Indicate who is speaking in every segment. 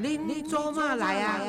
Speaker 1: 您做嘛来啊？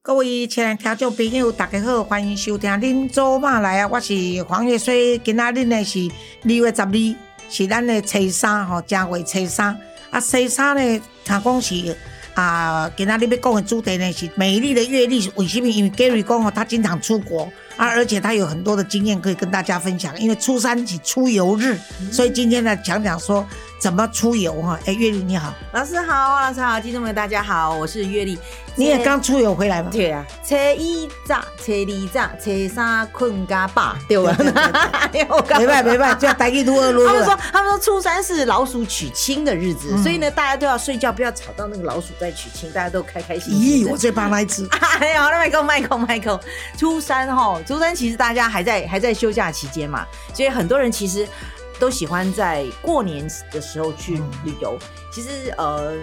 Speaker 1: 各位亲爱听众朋友，大家好，欢迎收听《恁做嘛来啊》，我是黄月水。今仔日呢是二月十二，是咱的初三吼，正月初三。啊，初三呢，他讲是啊，今仔日要讲的主题呢是美丽的阅历。为什么？因为 Gary 讲哦，他经常出国啊，而且他有很多的经验可以跟大家分享。因为初三是出游日，所以今天呢讲讲说。怎么出游哈？哎，月丽你好，
Speaker 2: 老师好，老师好，听众朋友大家好，我是月丽。
Speaker 1: 你也刚出游回来吗？
Speaker 2: 对啊，初一早，初二早，初三困加饱，对吧？
Speaker 1: 没办没办，就待一撸二撸。
Speaker 2: 他们说，他们说初三是老鼠娶亲的日子，所以呢，大家都要睡觉，不要吵到那个老鼠在娶亲，大家都开开心心。
Speaker 1: 咦，我最怕那一只。
Speaker 2: 哎呀，麦克麦克麦克，初三哈，初三其实大家还在还在休假期间嘛，所以很多人其实。都喜欢在过年的时候去旅游。其实，呃，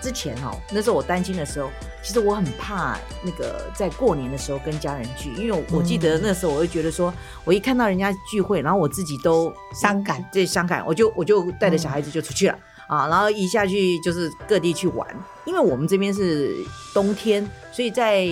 Speaker 2: 之前哦，那时候我担心的时候，其实我很怕那个在过年的时候跟家人聚，因为我记得那时候我会觉得说，我一看到人家聚会，然后我自己都
Speaker 1: 伤感，
Speaker 2: 对伤感，我就我就带着小孩子就出去了。啊，然后一下去就是各地去玩，因为我们这边是冬天，所以在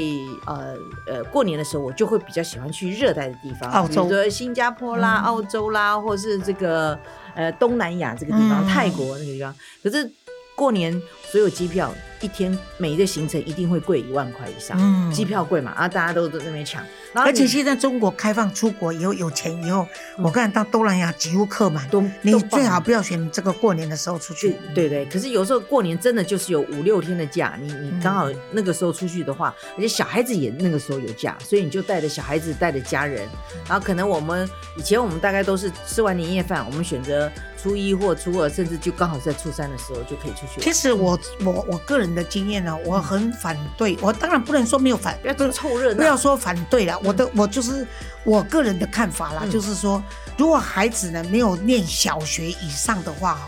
Speaker 2: 呃呃过年的时候，我就会比较喜欢去热带的地方，比如说新加坡啦、澳洲啦，或是这个呃东南亚这个地方，泰国那个地方。可是过年所有机票。一天每一个行程一定会贵一万块以上，嗯机票贵嘛，然后大家都在那边抢。
Speaker 1: 而且现在中国开放出国以后有钱以后，我看到东南亚几乎客满，都你最好不要选这个过年的时候出去。
Speaker 2: 对对，可是有时候过年真的就是有五六天的假，你你刚好那个时候出去的话，而且小孩子也那个时候有假，所以你就带着小孩子带着家人，然后可能我们以前我们大概都是吃完年夜饭，我们选择初一或初二，甚至就刚好在初三的时候就可以出去。
Speaker 1: 其实我我我个人。的经验呢，我很反对。我当然不能说没有反，
Speaker 2: 不要凑热闹，
Speaker 1: 不要说反对了。我的我就是我个人的看法啦，就是说，如果孩子呢没有念小学以上的话，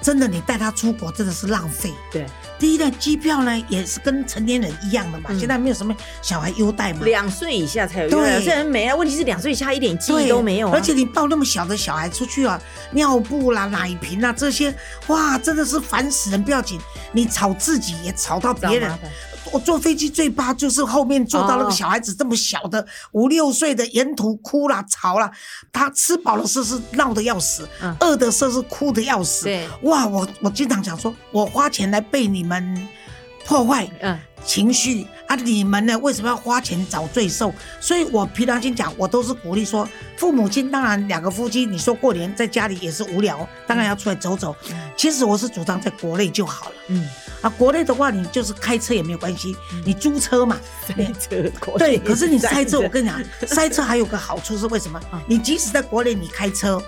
Speaker 1: 真的你带他出国真的是浪费。
Speaker 2: 对。
Speaker 1: 第一呢，机票呢也是跟成年人一样的嘛，现在没有什么小孩优待嘛。
Speaker 2: 两岁以下才有优待，现在没啊。问题是两岁以下一点记忆都没有。
Speaker 1: 而且你抱那么小的小孩出去啊，尿布啦、奶瓶啦这些，哇，真的是烦死人。不要紧，你吵自己也吵到别人。我坐飞机最怕就是后面坐到那个小孩子这么小的五六岁的，沿途哭啦吵啦，他吃饱了是是闹得要死，饿的时候是哭的要死。
Speaker 2: 对，
Speaker 1: 哇，我我经常讲说，我花钱来被你们破坏情绪啊，你们呢为什么要花钱找罪受？所以我平常心讲，我都是鼓励说，父母亲当然两个夫妻，你说过年在家里也是无聊，当然要出来走走。其实我是主张在国内就好了。嗯。啊，国内的话，你就是开车也没有关系，你租车嘛。
Speaker 2: 塞车，
Speaker 1: 对。可是你塞车，我跟你讲，塞车还有个好处是为什么？你即使在国内你开车，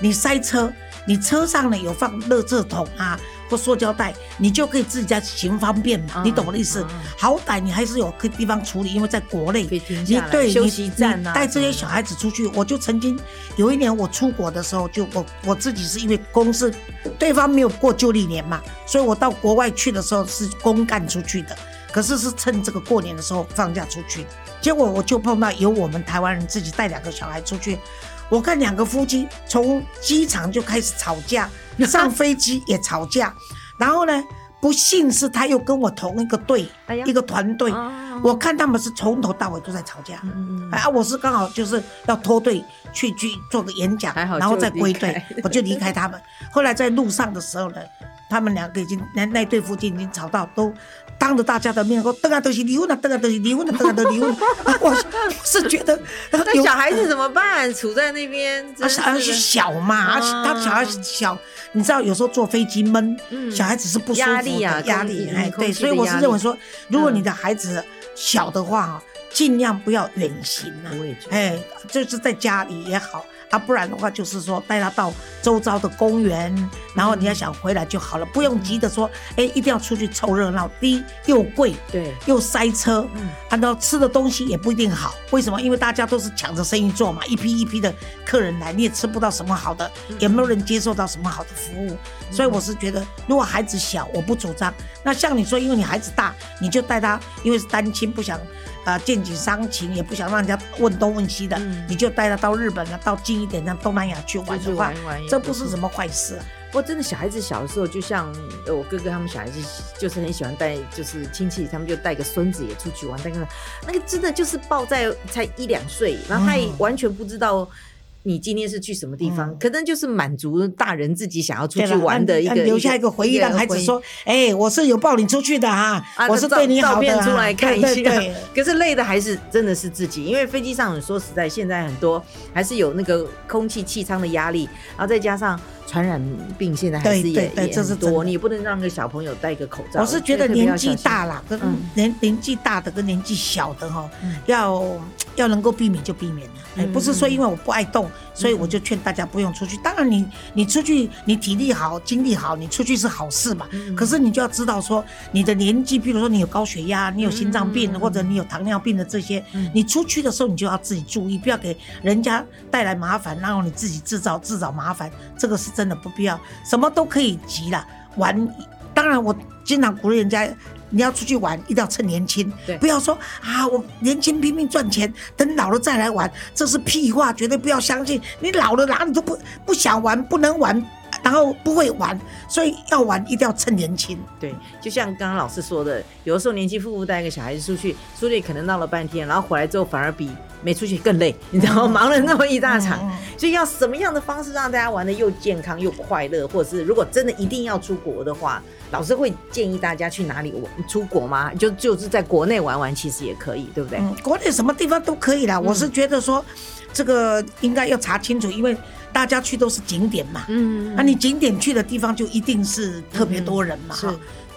Speaker 1: 你塞车，你车上呢有放垃圾桶啊或塑胶袋，你就可以自己家行方便嘛。你懂我的意思？好歹你还是有个地方处理，因为在国内，
Speaker 2: 你对
Speaker 1: 休
Speaker 2: 息站啊，
Speaker 1: 带这些小孩子出去，我就曾经有一年我出国的时候，就我我自己是因为公司对方没有过旧历年嘛，所以我到国外去的时候是公干出去的，可是是趁这个过年的时候放假出去。结果我就碰到有我们台湾人自己带两个小孩出去，我看两个夫妻从机场就开始吵架，上飞机也吵架，然后呢，不幸是他又跟我同一个队，一个团队，我看他们是从头到尾都在吵架，啊，我是刚好就是要脱队去去做个演讲，然后再归队，我就离开他们。后来在路上的时候呢。他们两个已经那那对夫妻已经吵到都当着大家的面说，等啊都是离婚了，等啊都是离婚了，等啊都离婚。我是觉得，
Speaker 2: 那小孩子怎么办？处在那边，
Speaker 1: 他小孩子小嘛，他小孩小，你知道有时候坐飞机闷，小孩子是不舒服的
Speaker 2: 压力啊，
Speaker 1: 压力。哎，对，所以我是认为说，如果你的孩子小的话尽量不要远行啊。哎，就是在家里也好，啊，不然的话就是说带他到周遭的公园，然后你要想回来就好了，不用急着说，哎，一定要出去凑热闹。第一又贵，
Speaker 2: 对，
Speaker 1: 又塞车，
Speaker 2: 嗯
Speaker 1: 按照吃的东西也不一定好。为什么？因为大家都是抢着生意做嘛，一批一批的客人来，你也吃不到什么好的，也没有人接受到什么好的服务。所以我是觉得，如果孩子小，我不主张。那像你说，因为你孩子大，你就带他，因为是单亲，不想啊见景伤情，也不想让人家问东问西的，
Speaker 2: 嗯
Speaker 1: 你就带他到日本啊，到近一点，的东南亚去玩的话
Speaker 2: 玩玩，
Speaker 1: 这
Speaker 2: 不
Speaker 1: 是什么坏事啊。
Speaker 2: 不过真的小孩子小的时候，就像呃我哥哥他们小孩子，就是很喜欢带，就是亲戚他们就带个孙子也出去玩，但是那个真的就是抱在才一两岁，然后他也
Speaker 1: 嗯
Speaker 2: 完全不知道。你今天是去什么地方？
Speaker 1: 嗯
Speaker 2: 可能就是满足大人自己想要出去玩的一个，
Speaker 1: 留下一个回忆，让孩子说：“哎，我是有抱你出去的哈，
Speaker 2: 啊，
Speaker 1: 我是
Speaker 2: 照
Speaker 1: 对你好的、啊。”
Speaker 2: 照片出来看一下。
Speaker 1: 对对对
Speaker 2: 可是累的还是真的是自己，因为飞机上说实在，现在很多还是有那个空气气舱的压力，然后再加上传染病，现在还是
Speaker 1: 对
Speaker 2: 也
Speaker 1: 对对
Speaker 2: 也很多，
Speaker 1: 这是多
Speaker 2: 你不能让个小朋友戴个口罩。
Speaker 1: 我是觉得年纪大了，跟
Speaker 2: 嗯
Speaker 1: 年年纪大的跟年纪小的哈
Speaker 2: 嗯，
Speaker 1: 要要能够避免就避免了。哎，
Speaker 2: 嗯
Speaker 1: 不是说因为我不爱动，所以我就劝大家不用出去。当然你你出去，你体力好、精力好，你出去是好事嘛。
Speaker 2: 嗯
Speaker 1: 可是你就要知道说，你的年纪，比如说你有高血压、你有心脏病
Speaker 2: 嗯
Speaker 1: 或者你有糖尿病的这些
Speaker 2: 嗯，
Speaker 1: 你出去的时候你就要自己注意，不要给人家带来麻烦，然后你自己制造制造麻烦，这个是真的不必要。什么都可以急了，玩。当然，我经常鼓励人家，你要出去玩，一定要趁年轻，不要说啊，我年轻拼命赚钱，等老了再来玩，这是屁话，绝对不要相信。你老了哪里都不不想玩，不能玩，然后不会玩，所以要玩一定要趁年轻。
Speaker 2: 对，就像刚刚老师说的，有的时候年轻夫妇带一个小孩子出去，出去可能闹了半天，然后回来之后反而比没出去更累，你知道吗？忙了那么一大场，所以要什么样的方式让大家玩的又健康又快乐，或者是如果真的一定要出国的话，老师会建议大家去哪里玩？出国吗？就就是在国内玩玩，其实也可以，对不对？
Speaker 1: 嗯，国内什么地方都可以啦。我是觉得说，这个应该要查清楚，因为大家去都是景点嘛。
Speaker 2: 嗯
Speaker 1: 那、你景点去的地方就一定是特别多人嘛，
Speaker 2: 是
Speaker 1: 哈。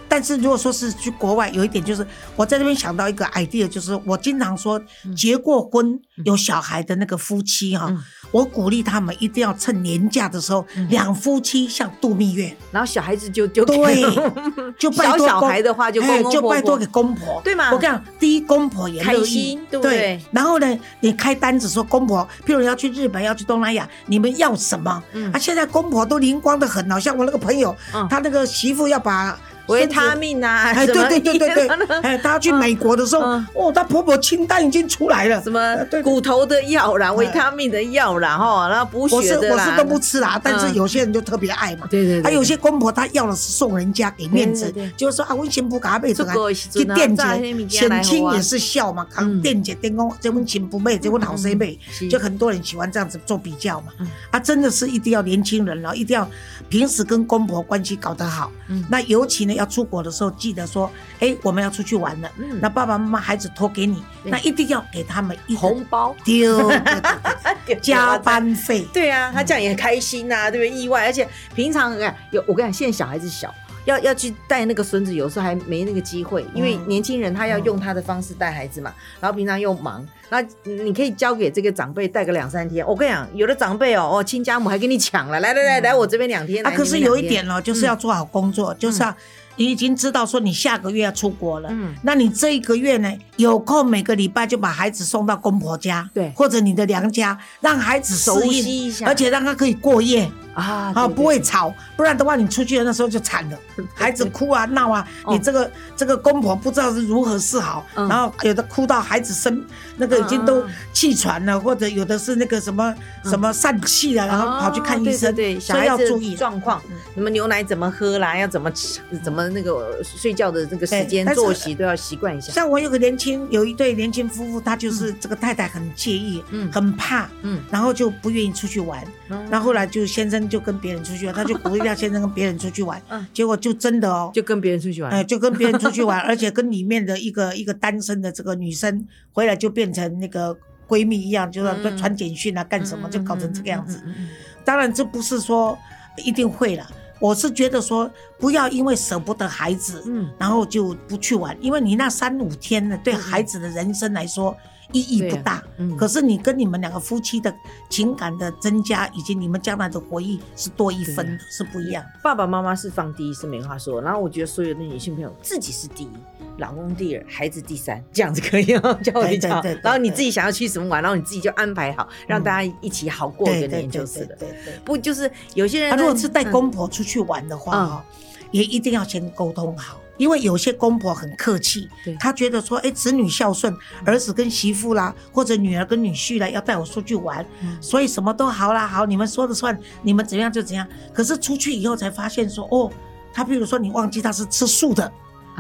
Speaker 1: 但是如果说是去国外，有一点就是我在这边想到一个 idea，就是我经常说，结过婚有小孩的那个夫妻哈，
Speaker 2: 嗯。
Speaker 1: 我鼓励他们一定要趁年假的时候，两夫妻像度蜜月，
Speaker 2: 然后小孩子就就
Speaker 1: 对 就拜托
Speaker 2: 小孩的话就
Speaker 1: 就拜托给公婆，
Speaker 2: 对吗
Speaker 1: 我跟你讲，第一公婆也乐
Speaker 2: 开
Speaker 1: 意
Speaker 2: 心对。
Speaker 1: 然后呢，你开单子说公婆，譬如要去日本，要去东南亚，你们要什么？
Speaker 2: 嗯。
Speaker 1: 啊，现在公婆都灵光的很好，像我那个朋友，
Speaker 2: 嗯。
Speaker 1: 他那个媳妇要把
Speaker 2: 维他命啊，
Speaker 1: 哎，对对对对对哎，她去美国的时候，
Speaker 2: 嗯。
Speaker 1: 哦，她婆婆清单已经出来了。
Speaker 2: 什么骨头的药啦、维他命的药啦，哈，然后补
Speaker 1: 我是
Speaker 2: 血的啦，
Speaker 1: 我是都不吃啦，但是
Speaker 2: 嗯
Speaker 1: 有些人就特别爱嘛。
Speaker 2: 对对对，
Speaker 1: 还有些公婆她要的是送人家给面子就是说啊，温先不给她买回来
Speaker 2: 出国的时
Speaker 1: 去垫姐
Speaker 2: 炸那些物，件来给我啊。
Speaker 1: 显亲也是孝嘛，
Speaker 2: 嗯。
Speaker 1: 扛垫姐电工，这温亲不妹，这温老谁妹，就很多人喜欢这样子做比较嘛。
Speaker 2: 嗯。
Speaker 1: 啊，真的是一定要年轻人了，一定要平时跟公婆关系搞得好。
Speaker 2: 嗯。
Speaker 1: 那尤其呢，要出国的时候，记得说，哎，我们要出去玩了，
Speaker 2: 嗯。
Speaker 1: 那爸爸妈妈孩子托给你，那一定要给他们一个
Speaker 2: 红包。
Speaker 1: 丢 加班费。
Speaker 2: 对啊，他这样也很开心呐、对不对？意外，而且平常哎有我跟你讲，现在小孩子小。要要去带那个孙子，有时候还没那个机会，因为
Speaker 1: 嗯
Speaker 2: 年轻人他要用他的方式带孩子嘛，然后平常又忙，那你可以交给这个长辈带个两三天。我跟你讲，有的长辈哦，哦亲家母还跟你抢了，来来来来，我这边两天。
Speaker 1: 啊，可是有一点哦，就是要做好工作，就是要你已经知道说你下个月要出国了，
Speaker 2: 嗯。
Speaker 1: 那你这一个月呢，有空每个礼拜就把孩子送到公婆家，
Speaker 2: 对。
Speaker 1: 或者你的娘家，让孩子
Speaker 2: 熟
Speaker 1: 适
Speaker 2: 悉一下。
Speaker 1: 应，而且让他可以过夜。
Speaker 2: 啊，
Speaker 1: 不会吵，不然的话，你出去的那时候就惨了，孩子哭啊闹啊，
Speaker 2: 哦
Speaker 1: 你这个这个公婆不知道是如何是好，
Speaker 2: 嗯。
Speaker 1: 然后有的哭到孩子生那个已经都气喘了，或者有的是那个什么什么疝气了，然后跑去看医生，
Speaker 2: 哦对对对，小
Speaker 1: 所以
Speaker 2: 孩子
Speaker 1: 要注意。
Speaker 2: 状况，什么牛奶怎么喝啦，要怎么吃，怎么那个睡觉的这个时间作息都要习惯一下。
Speaker 1: 像我有个年轻，有一对年轻夫妇，他就是这个太太很介意，
Speaker 2: 嗯。
Speaker 1: 很怕，
Speaker 2: 嗯，
Speaker 1: 然后就不愿意出去玩。然后后来就先生就跟别人出去玩，他就鼓励他先生跟别人出去玩
Speaker 2: 嗯，
Speaker 1: 结果就真的哦，
Speaker 2: 就跟别人出去玩。
Speaker 1: 哎，就跟别人出去玩，而且跟里面的一个一个单身的这个女生回来就变成那个闺蜜一样，就是
Speaker 2: 嗯
Speaker 1: 传简讯啊，干什么就搞成这个样子。当然，这不是说一定会了，我是觉得说，不要因为舍不得孩子，
Speaker 2: 嗯，
Speaker 1: 然后就不去玩，因为你那三五天呢，对孩子的人生来说意义不大。
Speaker 2: 嗯
Speaker 1: 可是你跟你们两个夫妻的情感的增加，以及你们将来的回忆是多一分的，是不一样。
Speaker 2: 爸爸妈妈是放第一是没话说，然后我觉得所有的女性朋友自己是第一，老公第二，孩子第三，这样子可以吗？叫我
Speaker 1: 对
Speaker 2: 比较好
Speaker 1: 对对对
Speaker 2: 然后你自己想要去什么玩，然后你自己就安排好，让大家一起好过一个
Speaker 1: 对对对
Speaker 2: 年就是了。
Speaker 1: 对对对。
Speaker 2: 不就是有些人
Speaker 1: 啊，如果是带
Speaker 2: 嗯
Speaker 1: 公婆出去玩的话也一定要先沟通好，因为有些公婆很客气，他觉得说，哎，子女孝顺，儿子跟媳妇啦，或者女儿跟女婿啦，要带我出去玩，
Speaker 2: 嗯
Speaker 1: 所以什么都好啦，好，你们说了算，你们怎样就怎样。可是出去以后才发现说，哦，他比如说你忘记他是吃素的，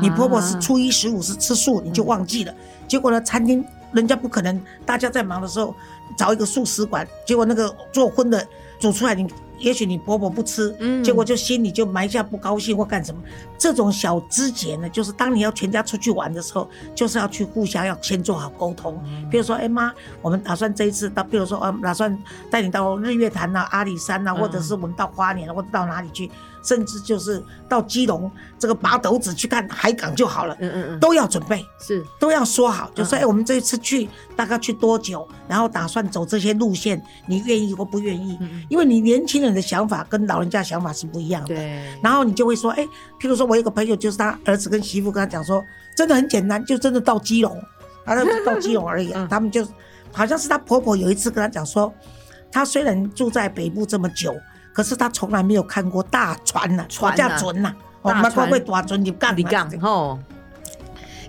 Speaker 1: 你婆婆是
Speaker 2: 啊
Speaker 1: 初一十五是吃素，你就忘记了。结果呢，餐厅人家不可能，大家在忙的时候找一个素食馆，结果那个做荤的煮出来，你也许你婆婆不吃，
Speaker 2: 嗯
Speaker 1: 结果就心里就埋下不高兴或干什么。这种小枝节呢，就是当你要全家出去玩的时候，就是要去互相要先做好沟通。
Speaker 2: 嗯
Speaker 1: 比如说，哎妈，我们打算这一次到，比如说，呃，打算带你到日月潭呐、阿里山呐、
Speaker 2: 嗯
Speaker 1: 或者是我们到花莲，或者到哪里去，甚至就是到基隆这个拔斗子去看海港就好了，
Speaker 2: 嗯嗯嗯，
Speaker 1: 都要准备。
Speaker 2: 是
Speaker 1: 都要说好，就说
Speaker 2: 嗯
Speaker 1: 哎、我们这一次去大概去多久，然后打算走这些路线，你愿意或不愿意？
Speaker 2: 嗯嗯
Speaker 1: 因为你年轻人的想法跟老人家想法是不一样的。
Speaker 2: 对，
Speaker 1: 然后你就会说，哎，譬如说我有个朋友，就是他儿子跟媳妇跟他讲说，真的很简单，就真的到基隆，啊，那就到基隆而已。他们就好像是他婆婆有一次跟他讲说，他虽然住在北部这么久，可是他从来没有看过大船呐、
Speaker 2: 船啊
Speaker 1: 大船呐、哦，
Speaker 2: 大船
Speaker 1: 没看过大船你干
Speaker 2: 你
Speaker 1: 嘛
Speaker 2: 讲吼，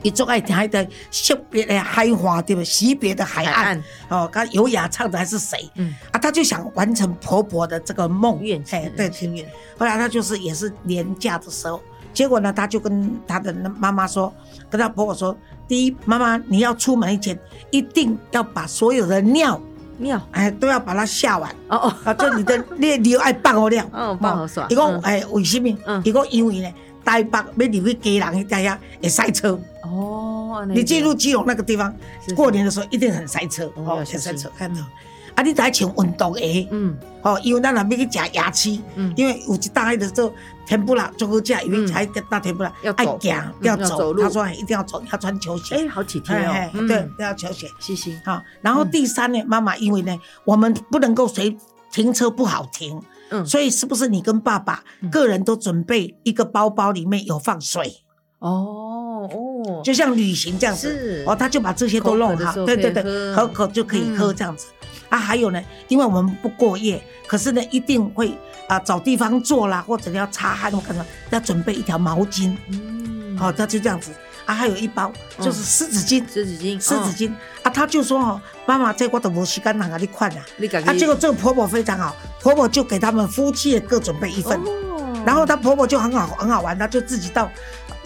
Speaker 1: 伊最爱听迄个惜别的海花，对不？惜别的海岸哦，刚优雅唱的还是谁？
Speaker 2: 嗯，
Speaker 1: 啊，他就想完成婆婆的这个梦
Speaker 2: 愿
Speaker 1: 哎，对，
Speaker 2: 心愿，
Speaker 1: 后来他就是也是年假的时候，结果呢，他就跟他的妈妈说，跟他婆婆说，第一，妈妈你要出门以前，一定要把所有的尿，
Speaker 2: 尿
Speaker 1: 哎，都要把它下完。
Speaker 2: 哦哦，
Speaker 1: 啊，就你的你的尿爱放好了，
Speaker 2: 哦放好煞
Speaker 1: 伊讲
Speaker 2: 嗯
Speaker 1: 哎，为什么
Speaker 2: 嗯？
Speaker 1: 伊讲因为呢，台北要入去基隆迄带遐会塞车。
Speaker 2: 哦，
Speaker 1: 你进入基隆那个地方
Speaker 2: 是，
Speaker 1: 过年的时候一定很塞车，
Speaker 2: 哦
Speaker 1: 哦，很塞车，看到。啊，你得穿运动鞋，
Speaker 2: 嗯。
Speaker 1: 哦，因为咱若要去食牙齿，
Speaker 2: 嗯。
Speaker 1: 因为有一大的时候甜不辣最好食，因为才大天不辣
Speaker 2: 要，走。
Speaker 1: 要走。
Speaker 2: 路。
Speaker 1: 他说一定要走，要穿球鞋，
Speaker 2: 哎，好体贴哦。
Speaker 1: 对，要球鞋。
Speaker 2: 谢谢，
Speaker 1: 好，然后第三呢，妈妈因为呢，我们不能够随停车不好停，
Speaker 2: 嗯。
Speaker 1: 所以是不是你跟爸爸个人都准备一个包包，里面有放水，
Speaker 2: 哦哦，
Speaker 1: 就像旅行这样子
Speaker 2: 是。
Speaker 1: 哦，他就把这些都弄好，对对对，
Speaker 2: 喝
Speaker 1: 口渴就可以喝
Speaker 2: 嗯
Speaker 1: 这样子。啊，还有呢，因为我们不过夜，可是呢，一定会啊找地方坐啦，或者要擦汗或干什么，要准备一条毛巾，
Speaker 2: 嗯，
Speaker 1: 好、他就这样子。啊，还有一包就是湿纸巾，
Speaker 2: 湿纸巾，
Speaker 1: 湿纸
Speaker 2: 哦，
Speaker 1: 巾啊，他就说哦，妈妈，这我都没时间拿给你看啊。啊，结果这个婆婆非常好，婆婆就给他们夫妻也各准备一份，
Speaker 2: 哦
Speaker 1: 然后她婆婆就很好很好玩，她就自己到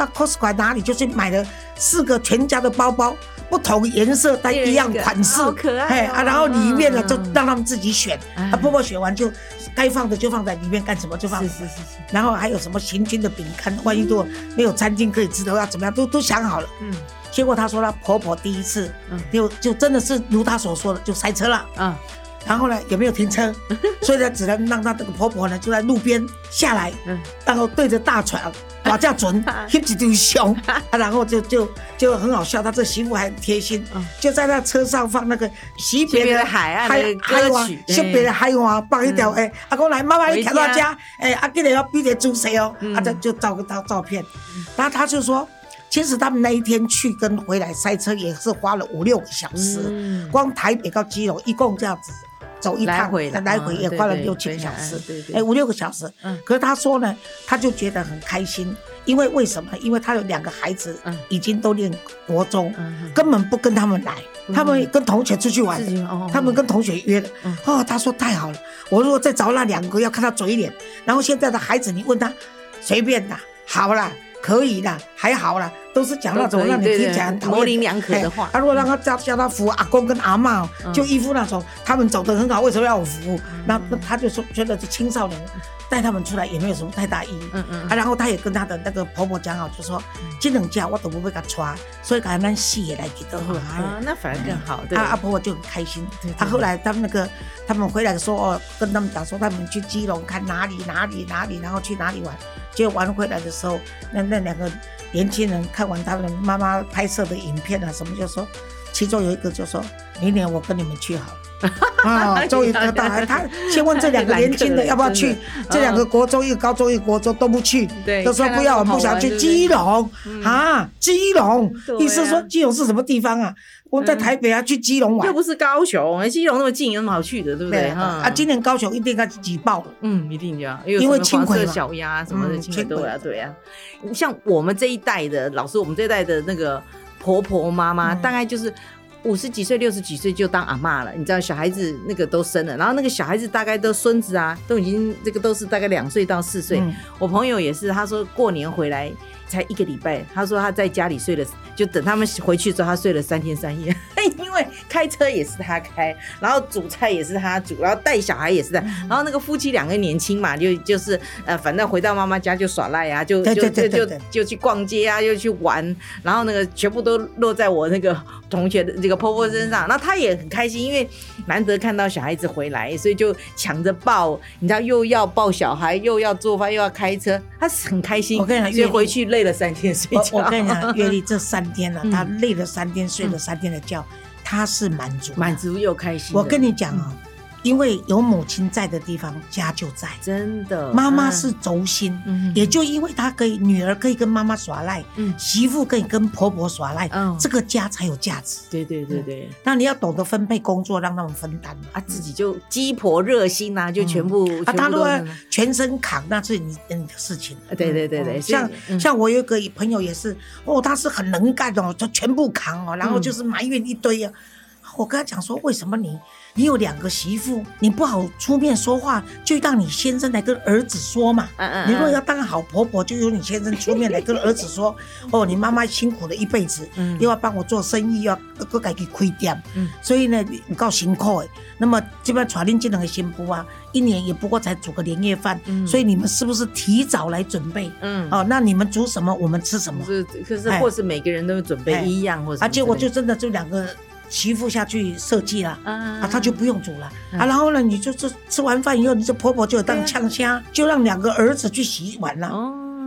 Speaker 1: 到 Costco 哪里就去买了四个全家的包包，不同颜色但一样款式，
Speaker 2: 可爱
Speaker 1: 啊，然后里面呢
Speaker 2: 嗯。
Speaker 1: 就让他们自己选，
Speaker 2: 哎。
Speaker 1: 啊，婆婆选完就该放的就放在里面，干什么就放。
Speaker 2: 是。是是是，
Speaker 1: 然后还有什么行军的饼干，万一如果没有餐厅可以吃的话，怎么样都都想好了。
Speaker 2: 嗯。
Speaker 1: 结果她说她婆婆第一次
Speaker 2: 嗯。
Speaker 1: 就就真的是如她所说的，就塞车了。
Speaker 2: 啊，
Speaker 1: 然后呢，也没有停车，所以呢，只能让她这个婆婆呢就在路边下来，
Speaker 2: 嗯。
Speaker 1: 然后对着大船打架准，翕一堆熊，啊，然后就就就很好笑。他这媳妇还很贴心
Speaker 2: 嗯，
Speaker 1: 就在那车上放那个惜别的
Speaker 2: 海岸的歌曲，
Speaker 1: 惜别的海湾放一条
Speaker 2: 嗯。
Speaker 1: 诶，阿公来，妈妈你
Speaker 2: 回
Speaker 1: 看到
Speaker 2: 家
Speaker 1: 家，哎，啊，记得要比点猪谁哦，
Speaker 2: 嗯。
Speaker 1: 啊，就就照个照照片，然后他就说。其实他们那一天去跟回来塞车也是花了五六个小时，
Speaker 2: 嗯。
Speaker 1: 光台北到基隆一共这样子走一趟，
Speaker 2: 来回的
Speaker 1: 来回也花了六七个小时哎，五六个小时。
Speaker 2: 嗯
Speaker 1: 可是他说呢，他就觉得很开心，因为为什么？因为他有两个孩子
Speaker 2: 嗯
Speaker 1: 已经都念国中，根本不跟他们来，他们跟同学出去玩他们跟同学约哦，他说太好了，我如果再找那两个，要看他嘴脸。然后现在的孩子，你问他，随便啦，好啦，可以啦，还好啦，都是讲那种让你听起来很讨厌
Speaker 2: 模棱两可的
Speaker 1: 哎
Speaker 2: 话。
Speaker 1: 啊，如果让他叫叫他扶阿公跟阿嬷哦，
Speaker 2: 嗯。
Speaker 1: 就依附那种，他们走得很好，为什么要我扶？那那他就说觉得这青少年带他们出来也没有什么太大意义。
Speaker 2: 嗯嗯
Speaker 1: 啊，然后他也跟他的那个婆婆讲好，就说这两家我都不会给他穿，所以给他咱戏也来给他好。
Speaker 2: 啊，那反而更好，对。
Speaker 1: 啊，阿婆婆就很开心。他后来他们那个他们回来的时候，哦，跟他们讲说他们去基隆看哪里哪里哪里，然后去哪里玩。结果玩回来的时候，那那两个年轻人看完他们妈妈拍摄的影片啊什么，就说，其中有一个就说，明年我跟你们去好了。啊，终于得到了。他先问这两个年轻的要不要去，这两个国中一个高中一个国中都不去，
Speaker 2: 对
Speaker 1: 都说不要，我们不想去基隆啊，基隆意思说基隆是什么地方啊？我在台北啊，去基隆玩
Speaker 2: 又。不是高雄，基隆那么近，有什么好去的，对不对？
Speaker 1: 啊，啊今年高雄一定该挤爆了。
Speaker 2: 嗯，一定这样，
Speaker 1: 因为
Speaker 2: 青葵小鸭什么的，
Speaker 1: 嗯
Speaker 2: 轻轨都要
Speaker 1: 轻轨
Speaker 2: 对啊。像我们这一代的老师，我们这一代的那个婆婆妈妈，
Speaker 1: 嗯
Speaker 2: 大概就是。五十几岁、六十几岁就当阿嬷了，你知道小孩子那个都生了，然后那个小孩子大概都孙子啊，都已经这个都是大概两岁到四岁。
Speaker 1: 嗯
Speaker 2: 我朋友也是，他说过年回来才一个礼拜，他说他在家里睡了，就等他们回去之后，他睡了三天三夜，因为开车也是他开，然后煮菜也是他煮，然后带小孩也是他，
Speaker 1: 嗯。
Speaker 2: 然后那个夫妻两个年轻嘛，就就是呃，反正回到妈妈家就耍赖啊，就
Speaker 1: 对
Speaker 2: 就就就
Speaker 1: 对对。对对
Speaker 2: 就去逛街啊，又去玩，然后那个全部都落在我那个同学的这个婆婆身上，那他也很开心，因为难得看到小孩子回来，所以就抢着抱，你知道又要抱小孩，又要做饭，又要开车，他是很开心。
Speaker 1: 我跟你讲
Speaker 2: 所以回去累了三天睡觉。
Speaker 1: 我跟你讲，月丽这三天呢、
Speaker 2: 啊
Speaker 1: 他累了三天，睡了三天的觉，他是满足
Speaker 2: 满。足又开心。
Speaker 1: 我跟你讲啊、因为有母亲在的地方，家就在。
Speaker 2: 真的，嗯
Speaker 1: 妈妈是轴心，
Speaker 2: 嗯
Speaker 1: 也就因为她可以，女儿可以跟妈妈耍赖，
Speaker 2: 嗯
Speaker 1: 媳妇可以跟婆婆耍赖，
Speaker 2: 嗯
Speaker 1: 这个家才有价值。
Speaker 2: 对对对对。
Speaker 1: 那你要懂得分配工作，让他们分担嘛。
Speaker 2: 啊，自己就鸡婆热心呐、就全部、
Speaker 1: 啊，他如果全身扛，那是你你的事情。
Speaker 2: 啊对对对对
Speaker 1: 嗯像
Speaker 2: 嗯
Speaker 1: 像我有一个朋友也是，哦，他是很能干哦，他全部扛哦，然后
Speaker 2: 嗯
Speaker 1: 就是埋怨一堆啊。我跟他讲说，为什么你你有两个媳妇，你不好出面说话，就让你先生来跟儿子说嘛。
Speaker 2: 嗯嗯
Speaker 1: 你如果要当好婆婆，就由你先生出面来跟儿子说，哦，你妈妈辛苦了一辈子，
Speaker 2: 嗯
Speaker 1: 又要帮我做生意，又要各家己开店，
Speaker 2: 嗯
Speaker 1: 所以呢，你够辛苦的。那么这边传令这两个新妇啊，一年也不过才煮个年夜饭，
Speaker 2: 嗯
Speaker 1: 所以你们是不是提早来准备？
Speaker 2: 嗯
Speaker 1: 哦，那你们煮什么，我们吃什么？
Speaker 2: 是，可是
Speaker 1: 哎
Speaker 2: 或是每个人都准备
Speaker 1: 哎
Speaker 2: 一样，或者
Speaker 1: 啊，结果就真的就两个媳妇下去设计了。
Speaker 2: 啊
Speaker 1: 啊，他就不用煮了
Speaker 2: 嗯
Speaker 1: 啊，然后呢，你就是吃完饭以后，你这婆婆就当呛虾，就让两个儿子去洗碗了。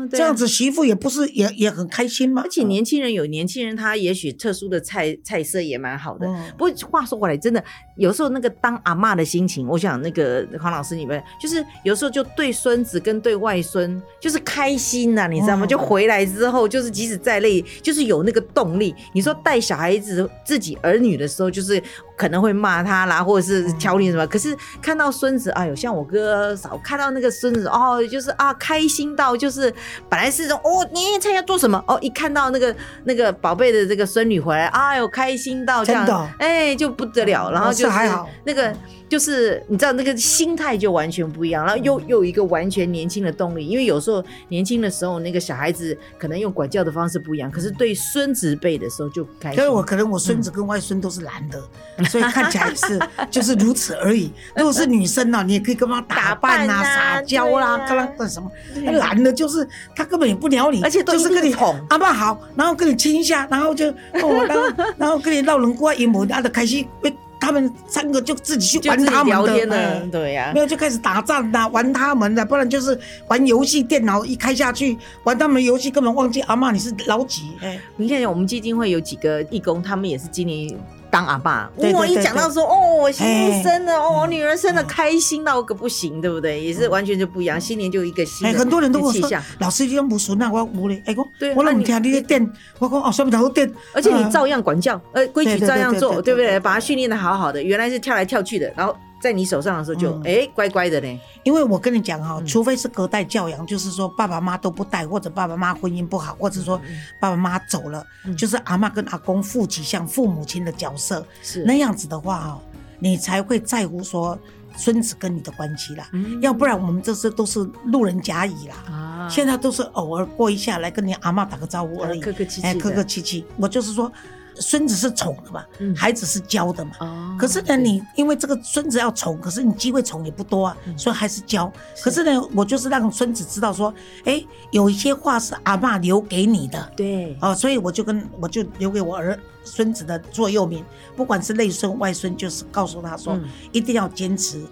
Speaker 1: 这样。子媳妇也不是也也很开心吗？
Speaker 2: 而且年轻人有年轻人，他也许特殊的菜菜色也蛮好的。
Speaker 1: 嗯
Speaker 2: 不过话说回来，真的有时候那个当阿嬷的心情，我想那个黄老师你们就是有时候就对孙子跟对外孙就是开心呐、你知道吗？
Speaker 1: 嗯
Speaker 2: 就回来之后，就是即使再累，就是有那个动力。你说带小孩子自己儿女的时候，就是可能会骂他啦，或者是挑你什么。可是看到孙子，哎呦，像我哥嫂看到那个孙子哦，就是啊开心到就是本来是说哦年夜菜要做什么？哦，一看到那个那个宝贝的这个孙女回来，哎呦开心到这样。哎就不得了，然后
Speaker 1: 哦
Speaker 2: 就是
Speaker 1: 还好。
Speaker 2: 那个就是你知道那个心态就完全不一样，然后又又有一个完全年轻的动力，因为有时候年轻的时候那个小孩子可能用管教的方式不一样，可是对孙子辈的时候就开始
Speaker 1: 因为。我可能我孙子跟外孙都是男的，所以看起来是就是如此而已。如果是女生呢、你也可以跟她打扮啊、撒娇啦、
Speaker 2: 对啊
Speaker 1: 跟她干什么。那男的就是他根本也不鸟你，
Speaker 2: 而且都
Speaker 1: 就是跟你
Speaker 2: 一定宠
Speaker 1: 阿爸好，然后跟你亲一下，然后就哦，然后 然后跟你闹人瓜阴谋，他的开心，被他们三个就自己去玩他们
Speaker 2: 聊天的，
Speaker 1: 哎
Speaker 2: 对呀、
Speaker 1: 没有就开始打仗的，玩他们的，不然就是玩游戏，电脑一开下去玩他们游戏，根本忘记。阿妈你是老几，哎，
Speaker 2: 你看，我们基金会有几个义工，他们也是今年当阿爸。哇，
Speaker 1: 对对对
Speaker 2: 一讲到说哦，我媳妇生了，哦，我女儿生了，
Speaker 1: 嗯
Speaker 2: 开心到个不行，对不对？也是完全就不一样，新年就一个新
Speaker 1: 很多人都跟我说，，老师你都无孙啊，我无咧，哎我都唔
Speaker 2: 啊你
Speaker 1: 听你的电，我讲哦，什么头电，
Speaker 2: 而且你
Speaker 1: 啊。
Speaker 2: 照样管教，呃，规矩照样做，
Speaker 1: 对
Speaker 2: 不对？把他训练的好好的，原来是跳来跳去的，然后在你手上的时候就
Speaker 1: 嗯。
Speaker 2: 哎乖乖的嘞，
Speaker 1: 因为我跟你讲哈、
Speaker 2: 嗯。
Speaker 1: 除非是隔代教养，就是说爸爸妈妈都不带，或者爸爸妈妈婚姻不好，或者说爸爸妈妈走了，
Speaker 2: 嗯。
Speaker 1: 就是阿妈跟阿公负起像父母亲的角色，
Speaker 2: 是。
Speaker 1: 那样子的话哦，你才会在乎说孙子跟你的关系啦，
Speaker 2: 嗯。
Speaker 1: 要不然我们这些都是路人甲乙啦。
Speaker 2: 啊，
Speaker 1: 现在都是偶尔过一下来跟你阿妈打个招呼而已，
Speaker 2: 客客气气
Speaker 1: 哎，客客气气。我就是说，孙子是宠的嘛，
Speaker 2: 嗯。
Speaker 1: 孩子是教的嘛。
Speaker 2: 哦
Speaker 1: 可是呢，你因为这个孙子要宠，可是你机会宠也不多啊，
Speaker 2: 嗯。
Speaker 1: 所以还是教。可是呢，我就是让孙子知道说，哎，有一些话是阿爸留给你的。
Speaker 2: 对，
Speaker 1: 哦，所以我就跟我就留给我儿孙子的座右铭，不管是内孙外孙，就是告诉他说，
Speaker 2: 嗯。
Speaker 1: 一定要坚持，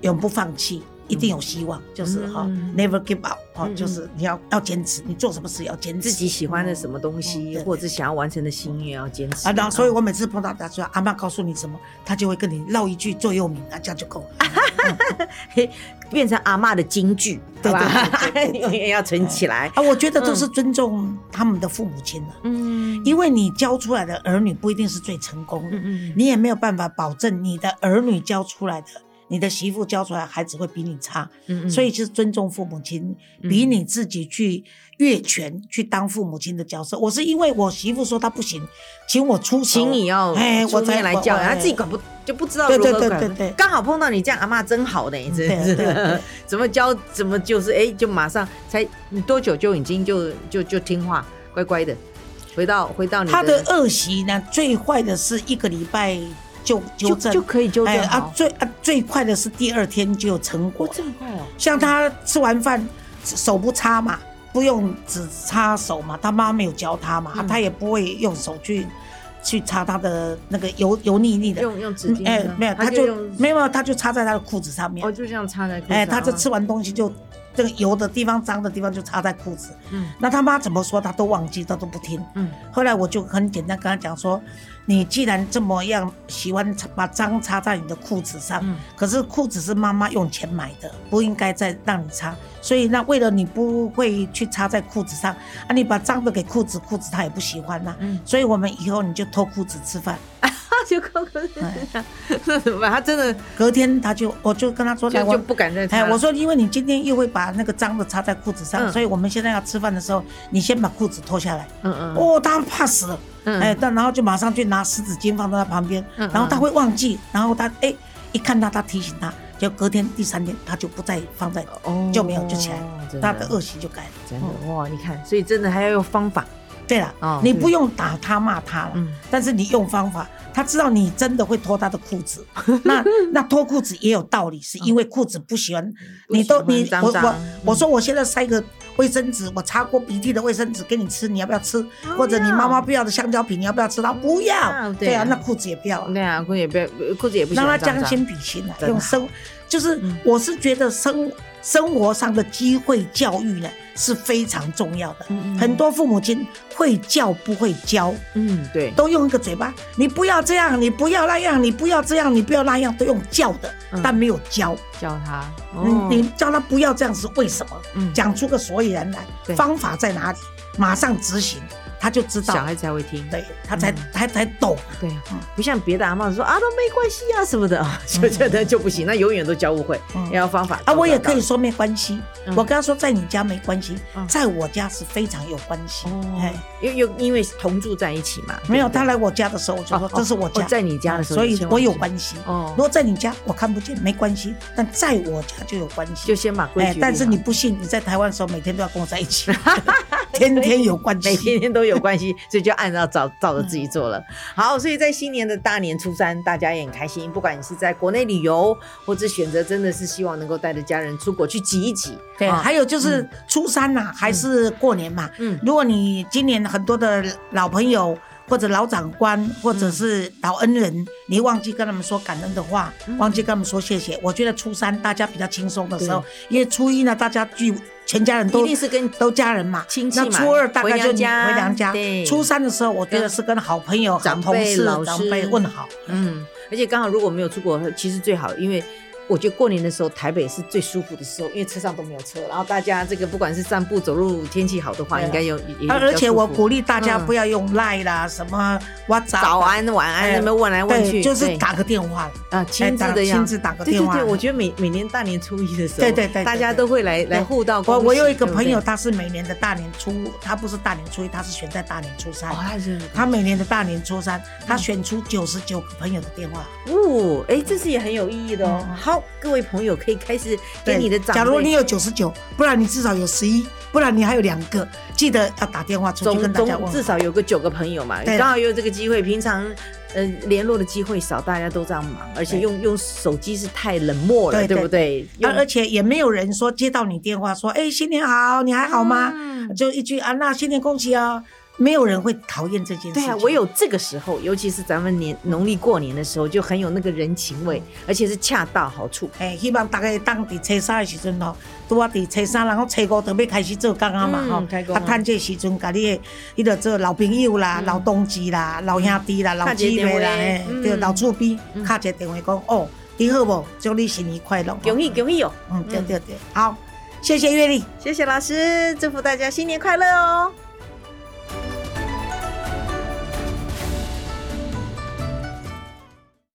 Speaker 1: 永不放弃。一定有希望，就是哈、
Speaker 2: 嗯
Speaker 1: n e v e r give up，哈、
Speaker 2: 嗯
Speaker 1: 就是你要要坚持，你做什么事要坚持。
Speaker 2: 自己喜欢的什么东
Speaker 1: 嗯
Speaker 2: 西，
Speaker 1: 对
Speaker 2: 或者是想要完成的心愿要坚持。
Speaker 1: 啊，那所以我每次碰到他说阿妈告诉你什么，他就会跟你唠一句座右铭，啊，这样就够了。
Speaker 2: 嘿变成阿嬷的金句，
Speaker 1: 对
Speaker 2: 吧？永远要存起来。
Speaker 1: 啊，我觉得都是尊重他们的父母亲的、
Speaker 2: 嗯。
Speaker 1: 因为你教出来的儿女不一定是最成功的，
Speaker 2: 嗯嗯。
Speaker 1: 你也没有办法保证你的儿女教出来的。你的媳妇教出来孩子会比你差，
Speaker 2: 嗯
Speaker 1: 所以就是尊重父母亲，
Speaker 2: 嗯。
Speaker 1: 比你自己去越权去当父母亲的角色。我是因为我媳妇说她不行，请我出手，
Speaker 2: 请你要
Speaker 1: 哎，我才
Speaker 2: 面来教，
Speaker 1: 我
Speaker 2: 他自己管不就不知道如何管
Speaker 1: 对对对。
Speaker 2: 刚好碰到你这样阿嬷真好呢，真
Speaker 1: 对对对
Speaker 2: 是？怎么教怎么就是哎，就马上才你多久就已经就就就听话乖乖的。回到回到你
Speaker 1: 他的恶习呢，最坏的是一个礼拜就纠
Speaker 2: 就
Speaker 1: 正，
Speaker 2: 就可以纠正
Speaker 1: 哎啊，最啊最快的是第二天就有成果。
Speaker 2: 哦，这么快哦，
Speaker 1: 像他吃完饭手不擦嘛，不用只擦手嘛，他妈没有教他嘛，他也不会用手去去擦他的那个油油腻腻的。
Speaker 2: 用用纸巾
Speaker 1: 哎
Speaker 2: 呢，
Speaker 1: 没有，他就没有，他就擦在他的裤子上面。
Speaker 2: 哦，。就这样擦在
Speaker 1: 哎，他就吃完东西就这个油的地方、脏的地方就擦在裤子。
Speaker 2: 嗯。
Speaker 1: 那他妈怎么说他都忘记，他都不听。
Speaker 2: 嗯。
Speaker 1: 后来我就很简单跟他讲说，你既然这么样喜欢把脏擦在你的裤子上，
Speaker 2: 嗯
Speaker 1: 可是裤子是妈妈用钱买的，不应该再让你擦。所以那为了你不会去擦在裤子上啊，你把脏的给裤子，裤子他也不喜欢呐、
Speaker 2: 嗯，
Speaker 1: 所以我们以后你就脱裤子吃饭。
Speaker 2: 他就扣扣那怎么办？他真的
Speaker 1: 隔天他就我就跟他说，来我
Speaker 2: 就就不敢再擦
Speaker 1: 哎，我说因为你今天又会把那个脏的擦在裤子上，
Speaker 2: 嗯
Speaker 1: 所以我们现在要吃饭的时候，你先把裤子脱下来。
Speaker 2: 嗯嗯
Speaker 1: 哦，他怕死了。
Speaker 2: 嗯
Speaker 1: 哎，但然后就马上去拿湿纸巾放在他旁边，
Speaker 2: 嗯
Speaker 1: 然后他会忘记，然后他哎一看到他提醒他，就隔天第三天他就不再放在，
Speaker 2: 哦
Speaker 1: 就没有就起来他的恶习就改了。
Speaker 2: 真的哇！你看，所以真的还要用方法。
Speaker 1: 对了，
Speaker 2: 哦
Speaker 1: 你不用打他骂他了，
Speaker 2: 嗯
Speaker 1: 但是你用方法，他知道你真的会脱他的裤子。那那脱裤子也有道理，是因为裤子不喜欢，
Speaker 2: 不
Speaker 1: 你都你我我我说我现在塞个卫生纸，我擦过鼻涕的卫生纸给你吃，你要不要吃？或者你妈妈不要的香蕉皮，你要不要吃？他不要
Speaker 2: 要，对啊
Speaker 1: 那裤子也不要。啊，
Speaker 2: 对啊，裤子也不要，裤子也不喜
Speaker 1: 让他将心比心啊，用生就是
Speaker 2: 嗯。
Speaker 1: 我是觉得生生活上的机会教育呢是非常重要的。
Speaker 2: 嗯嗯
Speaker 1: 很多父母亲会教不会教，
Speaker 2: 嗯，对，
Speaker 1: 都用一个嘴巴，你不要这样，你不要那样，你不要这样，你不要那样，都用叫的，
Speaker 2: 嗯。
Speaker 1: 但没有教。
Speaker 2: 教他。
Speaker 1: 你
Speaker 2: 哦。
Speaker 1: 你叫他不要这样是为什么？
Speaker 2: 嗯。
Speaker 1: 讲出个所以然来，方法在哪里，马上执行，他就知道，
Speaker 2: 小孩子才会听。
Speaker 1: 对他才
Speaker 2: 嗯。
Speaker 1: 他才懂。
Speaker 2: 对不像别的阿妈说啊都没关系啊什么的，就觉得就不行，那永远都教不会，
Speaker 1: 嗯。
Speaker 2: 要方法
Speaker 1: 啊，我也可以说没关系。
Speaker 2: 嗯。
Speaker 1: 我跟他说，在你家没关系
Speaker 2: 嗯，
Speaker 1: 在我家是非常有关系。
Speaker 2: 因为因为同住在一起嘛，
Speaker 1: 没有，他来我家的时候，我就说
Speaker 2: 哦
Speaker 1: 这是我家，
Speaker 2: 哦在你家的时候
Speaker 1: 所以我有关系。
Speaker 2: 哦。
Speaker 1: 如，果在你家我看不见没关系，但在我家就有关系。
Speaker 2: 就先把规矩。
Speaker 1: 哎但是你不信，你在台湾的时候每天都要跟我在一起，天天有关系。
Speaker 2: 每天天都有关系，所以就按照照照着自己做了。好，所以在新年的大年初三，大家也很开心。不管你是在国内旅游，或者选择真的是希望能够带着家人出国去挤一挤。
Speaker 1: 对，
Speaker 2: 啊
Speaker 1: 还有就是初三呐、还是过年嘛。
Speaker 2: 嗯
Speaker 1: 如果你今年很多的老朋友或者老长官或者是老恩人，你忘记跟他们说感恩的话，
Speaker 2: 嗯。
Speaker 1: 忘记跟他们说谢谢，我觉得初三大家比较轻松的时候，因为初一呢大家聚全家人都一
Speaker 2: 定是跟
Speaker 1: 都家人嘛，
Speaker 2: 亲戚嘛
Speaker 1: 那初二大概就
Speaker 2: 回娘家
Speaker 1: 初三的时候我觉得是跟好朋友、好
Speaker 2: 长
Speaker 1: 同事、
Speaker 2: 辈老
Speaker 1: 长
Speaker 2: 师
Speaker 1: 辈问好。
Speaker 2: 嗯，而且刚好如果没有出国，其实最好，因为我觉得过年的时候台北是最舒服的时候，因为车上都没有车，然后大家这个不管是散步走路，天气好的话，应该有
Speaker 1: 而且我鼓
Speaker 2: 励
Speaker 1: 励大家
Speaker 2: 嗯
Speaker 1: 不要用赖啦，什么 WhatsApp
Speaker 2: 早安晚安
Speaker 1: 哎
Speaker 2: 那么问来问，去，
Speaker 1: 就是打个电话。
Speaker 2: 啊亲自
Speaker 1: 打
Speaker 2: 的样
Speaker 1: 亲自打个电话。
Speaker 2: 对对对，我觉得每每年大年初一的时候，
Speaker 1: 对对对对
Speaker 2: 大家都会来来互道。
Speaker 1: 我我有一个朋友，他是每年的大年初，他不是大年初一，他是选在大年初三。
Speaker 2: 哦，他
Speaker 1: 每年的大年初三，他选出九十九个朋友的电话。
Speaker 2: 哦，哎，这是也很有意义的哦。
Speaker 1: 嗯。
Speaker 2: 好好，各位朋友可以开始给你的长辈。
Speaker 1: 假如你有九十九，不然你至少有十一，不然你还有两个，记得要打电话出去跟大家问好。
Speaker 2: 总至少有个九个朋友嘛，刚好有这个机会，平常呃联络的机会少，大家都这样忙，而且用用手机是太冷漠了，
Speaker 1: 对
Speaker 2: 不对？用
Speaker 1: 啊而且也没有人说接到你电话说，哎，新年好，你还好吗？
Speaker 2: 嗯
Speaker 1: 就一句啊，那新年恭喜哦。没有人会讨厌这件事情。
Speaker 2: 对啊，唯有这个时候，尤其是咱们年农历过年的时候，就很有那个人情味，而且是恰到好处。
Speaker 1: 诶，希望大家当伫初三的时阵吼，拄啊伫初三，然后初五就要开始做工啊嘛
Speaker 2: 嗯
Speaker 1: 吼，
Speaker 2: 啊
Speaker 1: 啊，趁这时阵，甲你的迄个做老朋友啦、
Speaker 2: 嗯
Speaker 1: 老同志啦、老兄弟啦、老姊妹啦，嘿
Speaker 2: 嗯，
Speaker 1: 对，老厝边
Speaker 2: 嗯
Speaker 1: 敲一个电话讲，哦，你好无？祝你新年快乐！
Speaker 2: 恭喜恭喜哦！
Speaker 1: 嗯，对对对，好，谢谢月丽。
Speaker 2: 谢谢老师，祝福大家新年快乐哦！